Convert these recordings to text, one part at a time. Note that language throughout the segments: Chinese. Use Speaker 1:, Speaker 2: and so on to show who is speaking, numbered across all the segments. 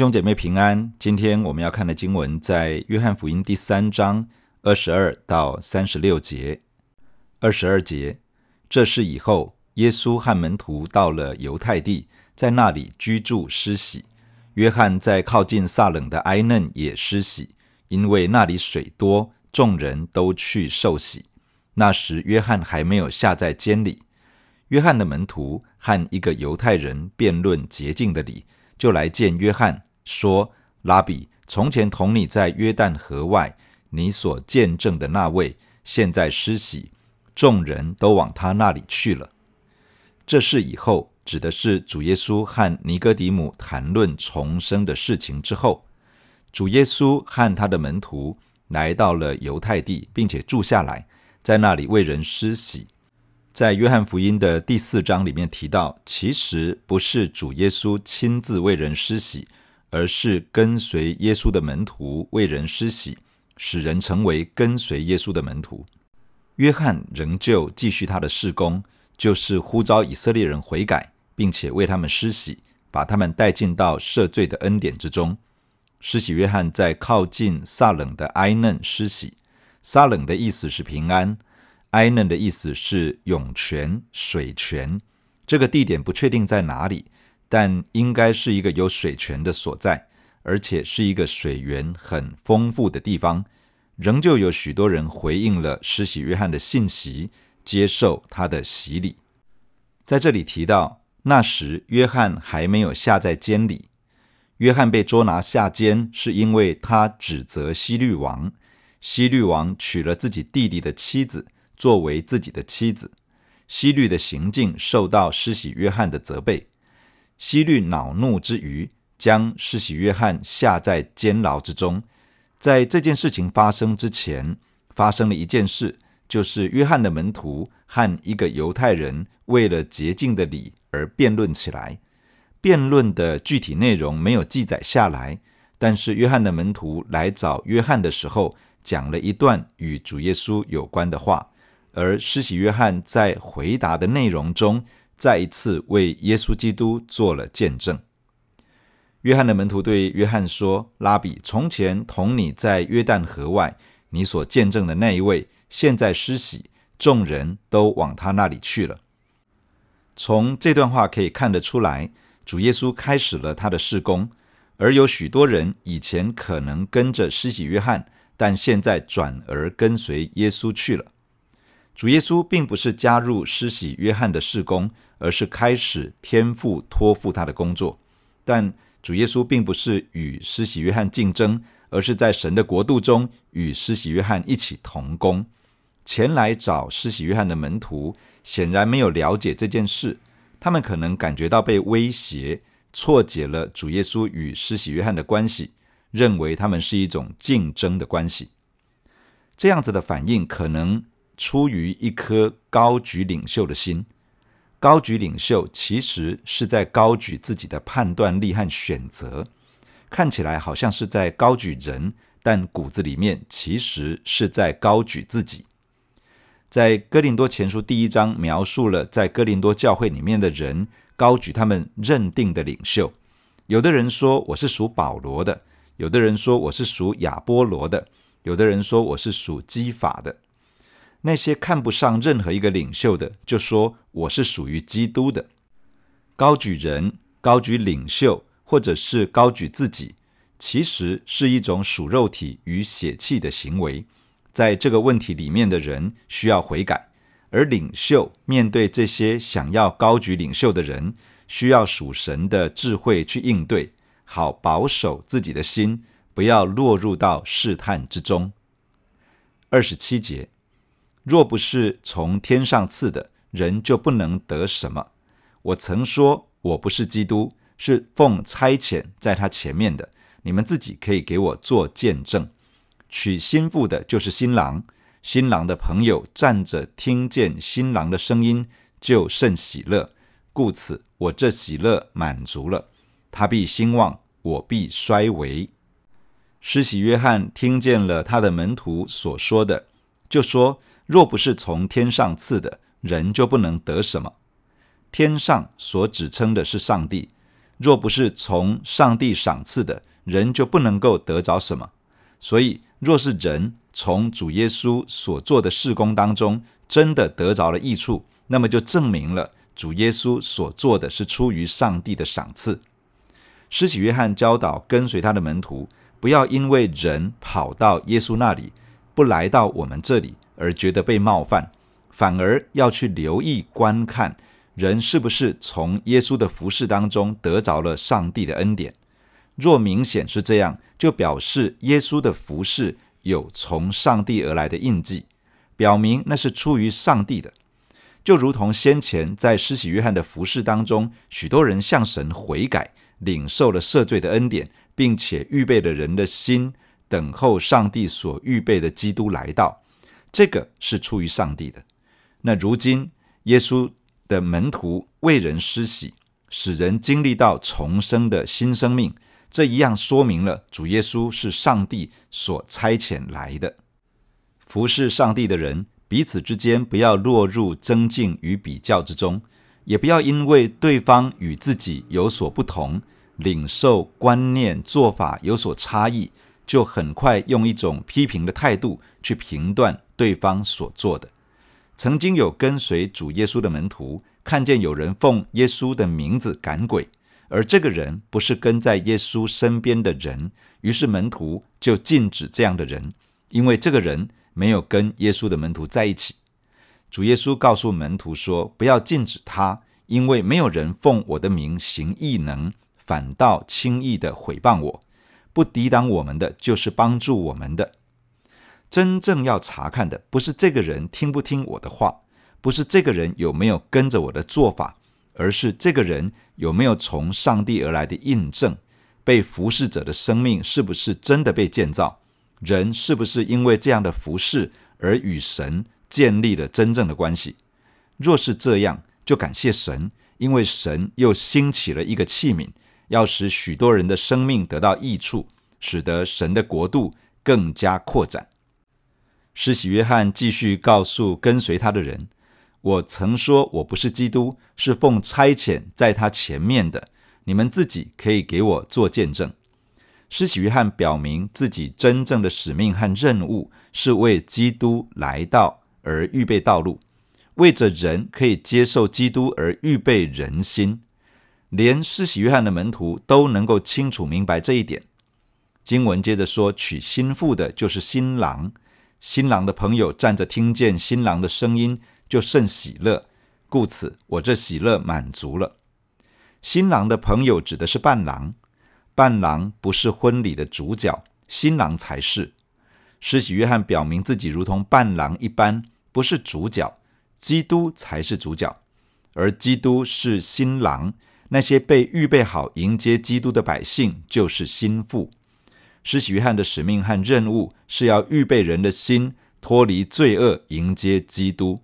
Speaker 1: 兄姐妹平安，今天我们要看的经文在约翰福音第三章二十二到三十六节。二十二节，这事以后，耶稣和门徒到了犹太地，在那里居住施洗。约翰在靠近撒冷的埃嫩也施洗，因为那里水多，众人都去受洗。那时约翰还没有下在监里。约翰的门徒和一个犹太人辩论洁净的理。就来见约翰，说：“拉比，从前同你在约旦河外，你所见证的那位，现在施洗，众人都往他那里去了。”这事以后，指的是主耶稣和尼哥底母谈论重生的事情之后，主耶稣和他的门徒来到了犹太地，并且住下来，在那里为人施洗。在约翰福音的第四章里面提到，其实不是主耶稣亲自为人施洗，而是跟随耶稣的门徒为人施洗，使人成为跟随耶稣的门徒。约翰仍旧继续他的事工，就是呼召以色列人悔改，并且为他们施洗，把他们带进到赦罪的恩典之中。施洗约翰在靠近撒冷的埃嫩施洗，撒冷的意思是平安。埃嫩的意思是涌泉、水泉，这个地点不确定在哪里，但应该是一个有水泉的所在，而且是一个水源很丰富的地方。仍旧有许多人回应了施洗约翰的信息，接受他的洗礼。在这里提到，那时约翰还没有下在监里。约翰被捉拿下监，是因为他指责希律王，希律王娶了自己弟弟的妻子。作为自己的妻子，希律的行径受到施洗约翰的责备。希律恼怒之余，将施洗约翰下在监牢之中。在这件事情发生之前，发生了一件事，就是约翰的门徒和一个犹太人为了洁净的理而辩论起来。辩论的具体内容没有记载下来，但是约翰的门徒来找约翰的时候，讲了一段与主耶稣有关的话。而施洗约翰在回答的内容中，再一次为耶稣基督做了见证。约翰的门徒对约翰说：“拉比，从前同你在约旦河外，你所见证的那一位，现在施洗，众人都往他那里去了。”从这段话可以看得出来，主耶稣开始了他的事工，而有许多人以前可能跟着施洗约翰，但现在转而跟随耶稣去了。主耶稣并不是加入施洗约翰的事工，而是开始天父托付他的工作。但主耶稣并不是与施洗约翰竞争，而是在神的国度中与施洗约翰一起同工。前来找施洗约翰的门徒显然没有了解这件事，他们可能感觉到被威胁，错解了主耶稣与施洗约翰的关系，认为他们是一种竞争的关系。这样子的反应可能。出于一颗高举领袖的心，高举领袖其实是在高举自己的判断力和选择，看起来好像是在高举人，但骨子里面其实是在高举自己。在哥林多前书第一章描述了在哥林多教会里面的人高举他们认定的领袖，有的人说我是属保罗的，有的人说我是属亚波罗的，有的人说我是属基法的。那些看不上任何一个领袖的，就说我是属于基督的。高举人、高举领袖，或者是高举自己，其实是一种属肉体与血气的行为。在这个问题里面的人需要悔改，而领袖面对这些想要高举领袖的人，需要属神的智慧去应对，好保守自己的心，不要落入到试探之中。二十七节。若不是从天上赐的，人就不能得什么。我曾说我不是基督，是奉差遣在他前面的。你们自己可以给我做见证。娶新妇的就是新郎，新郎的朋友站着听见新郎的声音，就甚喜乐。故此，我这喜乐满足了。他必兴旺，我必衰微。施洗约翰听见了他的门徒所说的，就说。若不是从天上赐的，人就不能得什么。天上所指称的是上帝，若不是从上帝赏赐的，人就不能够得着什么。所以，若是人从主耶稣所做的事工当中真的得着了益处，那么就证明了主耶稣所做的是出于上帝的赏赐。施洗约翰教导跟随他的门徒，不要因为人跑到耶稣那里，不来到我们这里，而觉得被冒犯，反而要去留意观看人是不是从耶稣的服事当中得着了上帝的恩典。若明显是这样，就表示耶稣的服事有从上帝而来的印记，表明那是出于上帝的。就如同先前在施洗约翰的服事当中，许多人向神悔改，领受了赦罪的恩典，并且预备了人的心，等候上帝所预备的基督来到。这个是出于上帝的。那如今耶稣的门徒为人施洗，使人经历到重生的新生命。这一样说明了主耶稣是上帝所差遣来的。服侍上帝的人，彼此之间不要落入增进与比较之中，也不要因为对方与自己有所不同，领受观念做法有所差异，就很快用一种批评的态度去评断对方所做的。曾经有跟随主耶稣的门徒，看见有人奉耶稣的名字赶鬼。而这个人不是跟在耶稣身边的人，于是门徒就禁止这样的人，因为这个人没有跟耶稣的门徒在一起。主耶稣告诉门徒说：“不要禁止他，因为没有人奉我的名行异能，反倒轻易地毁谤我。不抵挡我们的，就是帮助我们的。真正要查看的，不是这个人听不听我的话，不是这个人有没有跟着我的做法。”而是这个人有没有从上帝而来的印证？被服侍者的生命是不是真的被建造？人是不是因为这样的服侍而与神建立了真正的关系？若是这样，就感谢神，因为神又兴起了一个器皿，要使许多人的生命得到益处，使得神的国度更加扩展。施洗约翰继续告诉跟随他的人。我曾说，我不是基督，是奉差遣在他前面的。你们自己可以给我做见证。施洗约翰表明自己真正的使命和任务是为基督来到而预备道路，为着人可以接受基督而预备人心。连施洗约翰的门徒都能够清楚明白这一点。经文接着说：“娶新妇的就是新郎，新郎的朋友站着听见新郎的声音。”就甚喜乐，故此我这喜乐满足了。新郎的朋友指的是伴郎，伴郎不是婚礼的主角，新郎才是。施洗约翰表明自己如同伴郎一般，不是主角，基督才是主角，而基督是新郎，那些被预备好迎接基督的百姓就是新妇。施洗约翰的使命和任务是要预备人的心，脱离罪恶，迎接基督。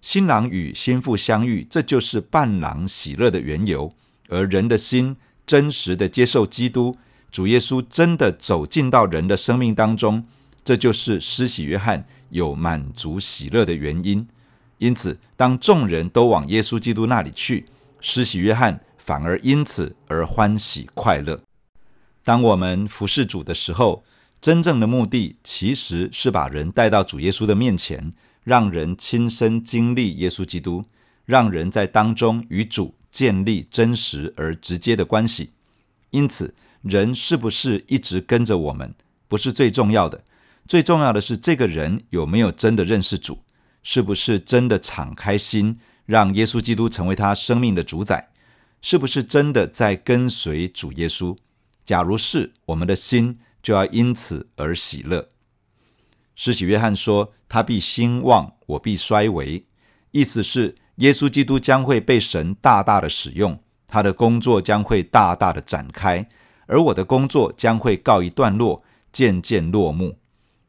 Speaker 1: 新郎与新妇相遇，这就是伴郎喜乐的缘由。而人的心真实的接受基督，主耶稣真的走进到人的生命当中，这就是施洗约翰有满足喜乐的原因。因此，当众人都往耶稣基督那里去，施洗约翰反而因此而欢喜快乐。当我们服侍主的时候，真正的目的其实是把人带到主耶稣的面前。让人亲身经历耶稣基督，让人在当中与主建立真实而直接的关系。因此，人是不是一直跟着我们，不是最重要的。最重要的是，这个人有没有真的认识主，是不是真的敞开心，让耶稣基督成为他生命的主宰，是不是真的在跟随主耶稣。假如是，我们的心就要因此而喜乐。施洗约翰说：“他必兴旺，我必衰微。”意思是，耶稣基督将会被神大大的使用，他的工作将会大大的展开，而我的工作将会告一段落，渐渐落幕。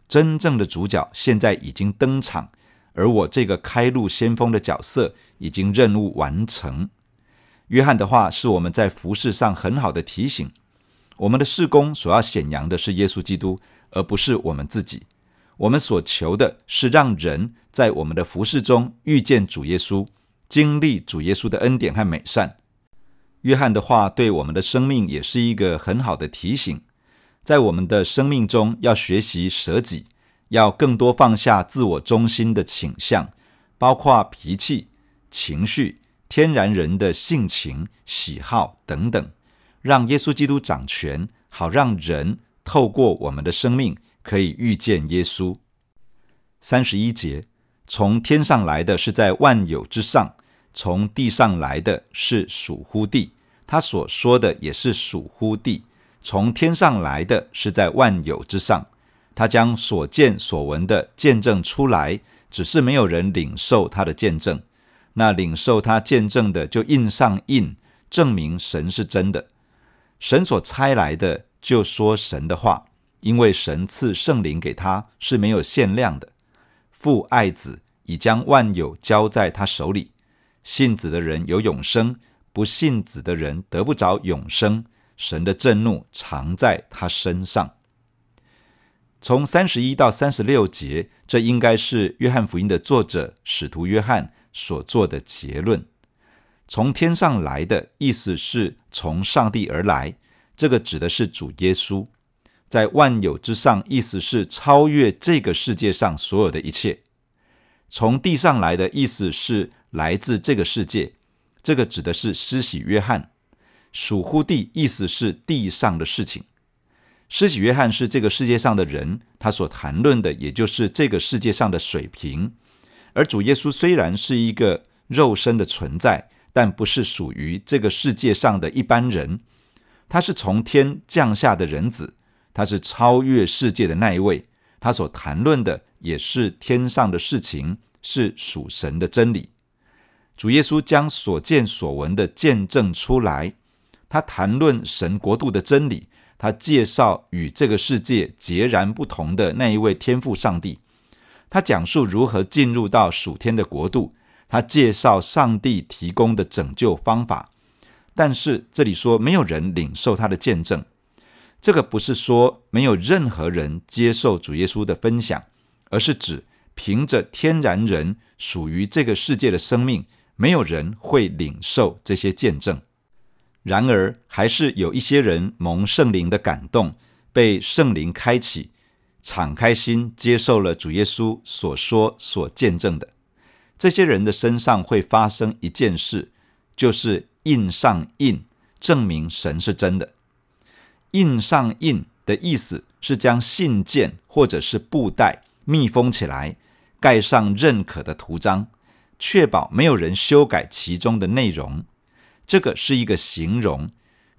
Speaker 1: 真正的主角现在已经登场，而我这个开路先锋的角色已经任务完成。约翰的话是我们在服事上很好的提醒：我们的事工所要显扬的是耶稣基督，而不是我们自己。我们所求的是让人在我们的服事中遇见主耶稣，经历主耶稣的恩典和美善。约翰的话对我们的生命也是一个很好的提醒，在我们的生命中要学习舍己，要更多放下自我中心的倾向，包括脾气、情绪、天然人的性情、喜好等等，让耶稣基督掌权，好让人透过我们的生命可以遇见耶稣。三十一节，从天上来的是在万有之上，从地上来的是属乎地。他所说的也是属乎地。从天上来的是在万有之上，他将所见所闻的见证出来，只是没有人领受他的见证。那领受他见证的就印上印，证明神是真的。神所差来的就说神的话，因为神赐圣灵给他是没有限量的。父爱子，已将万有交在他手里。信子的人有永生，不信子的人得不着永生。神的震怒常在他身上。从三十一到三十六节，这应该是约翰福音的作者使徒约翰所做的结论。从天上来的意思是从上帝而来，这个指的是主耶稣。在万有之上，意思是超越这个世界上所有的一切。从地上来的意思是来自这个世界，这个指的是施洗约翰。属乎地，意思是地上的事情。施洗约翰是这个世界上的人，他所谈论的也就是这个世界上的水平。而主耶稣虽然是一个肉身的存在，但不是属于这个世界上的一般人，他是从天降下的人子。他是超越世界的那一位，他所谈论的也是天上的事情，是属神的真理。主耶稣将所见所闻的见证出来，他谈论神国度的真理，他介绍与这个世界截然不同的那一位天父上帝，他讲述如何进入到属天的国度，他介绍上帝提供的拯救方法。但是这里说没有人领受他的见证。这个不是说没有任何人接受主耶稣的分享，而是指凭着天然人属于这个世界的生命，没有人会领受这些见证。然而，还是有一些人蒙圣灵的感动，被圣灵开启，敞开心接受了主耶稣所说所见证的。这些人的身上会发生一件事，就是印上印，证明神是真的。印上印的意思是将信件或者是布袋密封起来，盖上认可的图章，确保没有人修改其中的内容。这个是一个形容，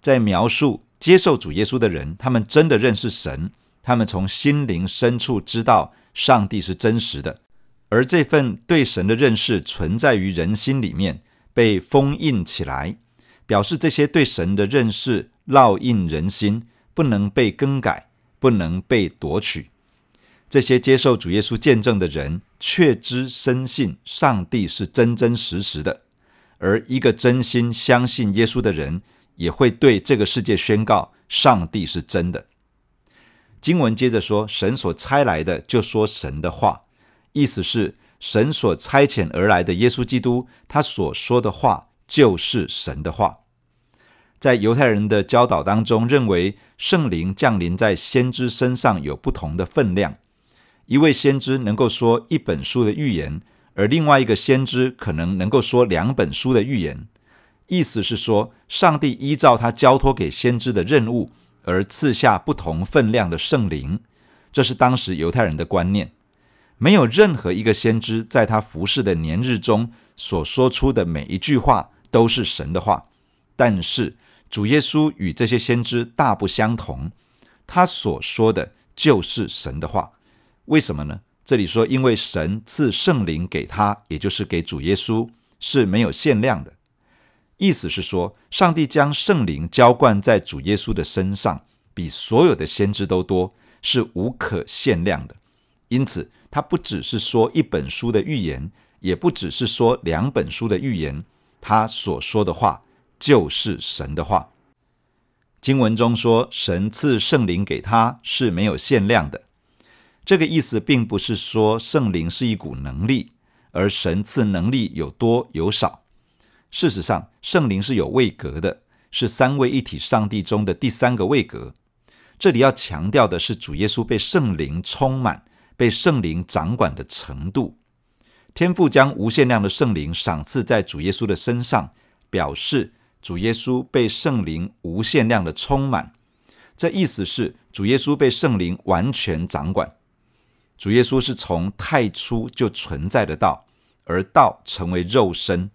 Speaker 1: 在描述接受主耶稣的人，他们真的认识神，他们从心灵深处知道上帝是真实的，而这份对神的认识存在于人心里面，被封印起来，表示这些对神的认识。烙印人心，不能被更改，不能被夺取。这些接受主耶稣见证的人，确知深信上帝是真真实实的。而一个真心相信耶稣的人，也会对这个世界宣告上帝是真的。经文接着说：“神所差来的，就说神的话。”意思是神所差遣而来的耶稣基督，他所说的话就是神的话。在犹太人的教导当中，认为圣灵降临在先知身上有不同的分量。一位先知能够说一本书的预言，而另外一个先知可能能够说两本书的预言。意思是说，上帝依照他交托给先知的任务而赐下不同分量的圣灵。这是当时犹太人的观念。没有任何一个先知在他服侍的年日中所说出的每一句话都是神的话，但是。主耶稣与这些先知大不相同，他所说的就是神的话。为什么呢？这里说，因为神赐圣灵给他，也就是给主耶稣，是没有限量的。意思是说，上帝将圣灵浇灌在主耶稣的身上，比所有的先知都多，是无可限量的。因此，他不只是说一本书的预言，也不只是说两本书的预言，他所说的话。就是神的话。经文中说，神赐圣灵给他是没有限量的。这个意思并不是说圣灵是一股能力，而神赐能力有多有少。事实上，圣灵是有位格的，是三位一体上帝中的第三个位格。这里要强调的是主耶稣被圣灵充满、被圣灵掌管的程度。天父将无限量的圣灵赏赐在主耶稣的身上，表示主耶稣被圣灵无限量的充满。这意思是主耶稣被圣灵完全掌管。主耶稣是从太初就存在的道，而道成为肉身，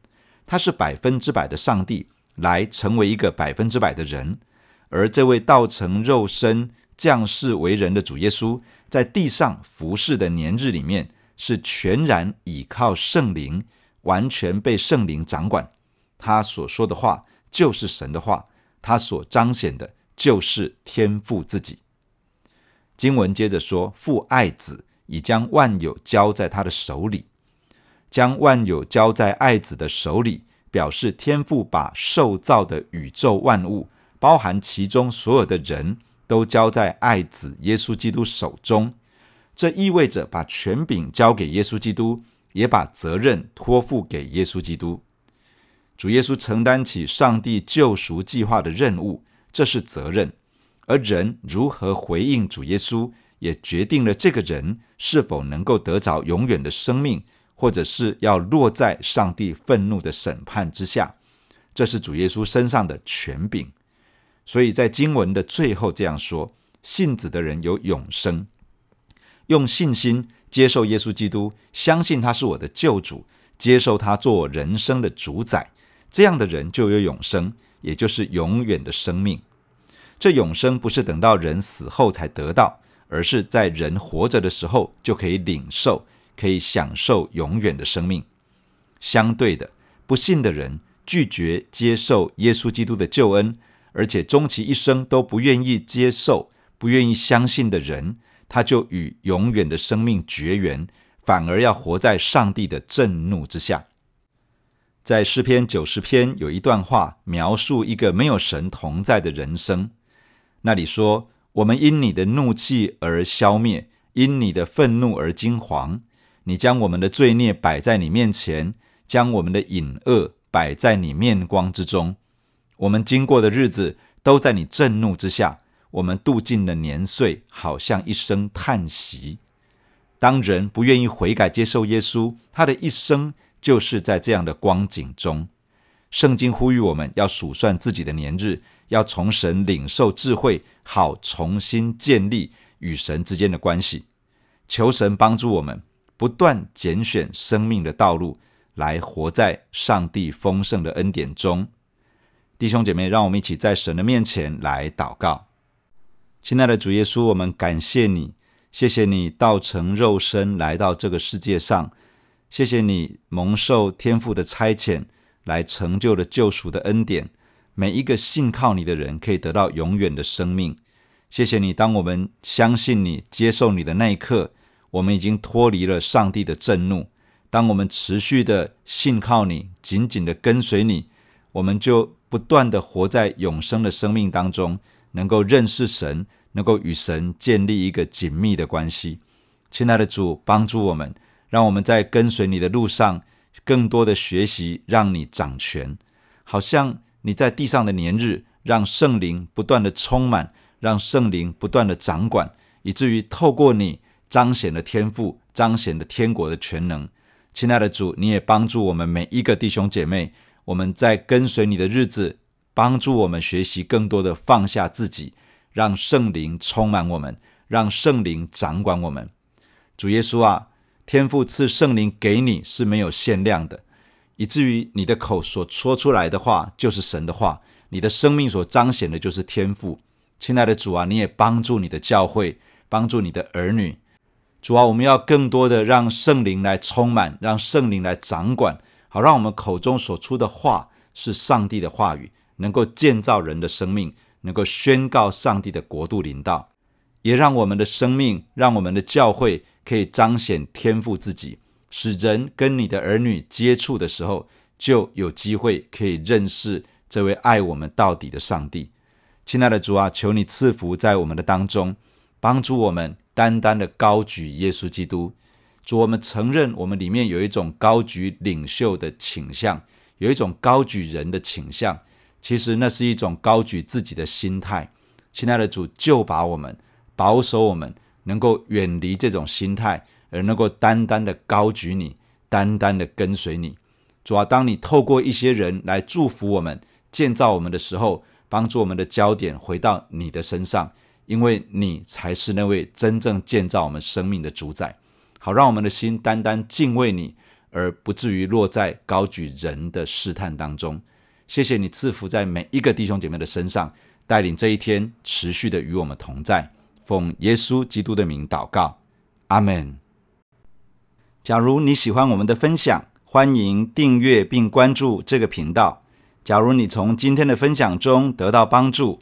Speaker 1: 他是百分之百的上帝，来成为一个百分之百的人。而这位道成肉身、降世为人的主耶稣，在地上服侍的年日里面，是全然倚靠圣灵，完全被圣灵掌管。他所说的话就是神的话，他所彰显的就是天父自己。经文接着说：“父爱子。”已将万有交在他的手里，将万有交在爱子的手里，表示天父把受造的宇宙万物，包含其中所有的人都交在爱子耶稣基督手中。这意味着把权柄交给耶稣基督，也把责任托付给耶稣基督。主耶稣承担起上帝救赎计划的任务，这是责任。而人如何回应主耶稣，也决定了这个人是否能够得着永远的生命，或者是要落在上帝愤怒的审判之下。这是主耶稣身上的权柄。所以在经文的最后这样说：信子的人有永生，用信心接受耶稣基督，相信他是我的救主，接受他做人生的主宰，这样的人就有永生，也就是永远的生命。这永生不是等到人死后才得到。而是在人活着的时候就可以领受，可以享受永远的生命。相对的，不信的人拒绝接受耶稣基督的救恩，而且终其一生都不愿意接受、不愿意相信的人，他就与永远的生命绝缘，反而要活在上帝的震怒之下。在诗篇九十篇有一段话，描述一个没有神同在的人生，那里说。我们因你的怒气而消灭，因你的愤怒而惊惶。你将我们的罪孽摆在你面前，将我们的隐恶摆在你面光之中。我们经过的日子都在你震怒之下，我们度尽了年岁，好像一声叹息。当人不愿意悔改接受耶稣，他的一生就是在这样的光景中。圣经呼吁我们要数算自己的年日。要从神领受智慧，好重新建立与神之间的关系。求神帮助我们，不断拣选生命的道路，来活在上帝丰盛的恩典中。弟兄姐妹，让我们一起在神的面前来祷告。亲爱的主耶稣，我们感谢你，谢谢你道成肉身来到这个世界上，谢谢你蒙受天父的差遣，来成就了救赎的恩典。每一个信靠你的人可以得到永远的生命。谢谢你，当我们相信你、接受你的那一刻，我们已经脱离了上帝的震怒。当我们持续的信靠你、紧紧的跟随你，我们就不断的活在永生的生命当中，能够认识神，能够与神建立一个紧密的关系。亲爱的主，帮助我们，让我们在跟随你的路上，更多的学习，让你掌权，好像。你在地上的年日，让圣灵不断的充满，让圣灵不断的掌管，以至于透过你彰显了天赋，彰显了天国的全能。亲爱的主，你也帮助我们每一个弟兄姐妹，我们在跟随你的日子，帮助我们学习更多的放下自己，让圣灵充满我们，让圣灵掌管我们。主耶稣啊，天赋赐圣灵给你是没有限量的。以至于你的口所说出来的话就是神的话，你的生命所彰显的就是天赋。亲爱的主啊，你也帮助你的教会，帮助你的儿女。主啊，我们要更多的让圣灵来充满，让圣灵来掌管，好让我们口中所出的话是上帝的话语，能够建造人的生命，能够宣告上帝的国度临到，也让我们的生命，让我们的教会可以彰显天赋自己。使人跟你的儿女接触的时候，就有机会可以认识这位爱我们到底的上帝。亲爱的主啊，求你赐福在我们的当中，帮助我们单单的高举耶稣基督。主，我们承认我们里面有一种高举领袖的倾向，有一种高举人的倾向。其实那是一种高举自己的心态。亲爱的主，就把我们保守我们，能够远离这种心态，而能够单单的高举你，单单的跟随你。主啊，当你透过一些人来祝福我们、建造我们的时候，帮助我们的焦点回到你的身上，因为你才是那位真正建造我们生命的主宰。好，让我们的心单单敬畏你，而不至于落在高举人的试探当中。谢谢你赐福在每一个弟兄姐妹的身上，带领这一天持续的与我们同在。奉耶稣基督的名祷告，阿门。假如你喜欢我们的分享，欢迎订阅并关注这个频道。假如你从今天的分享中得到帮助，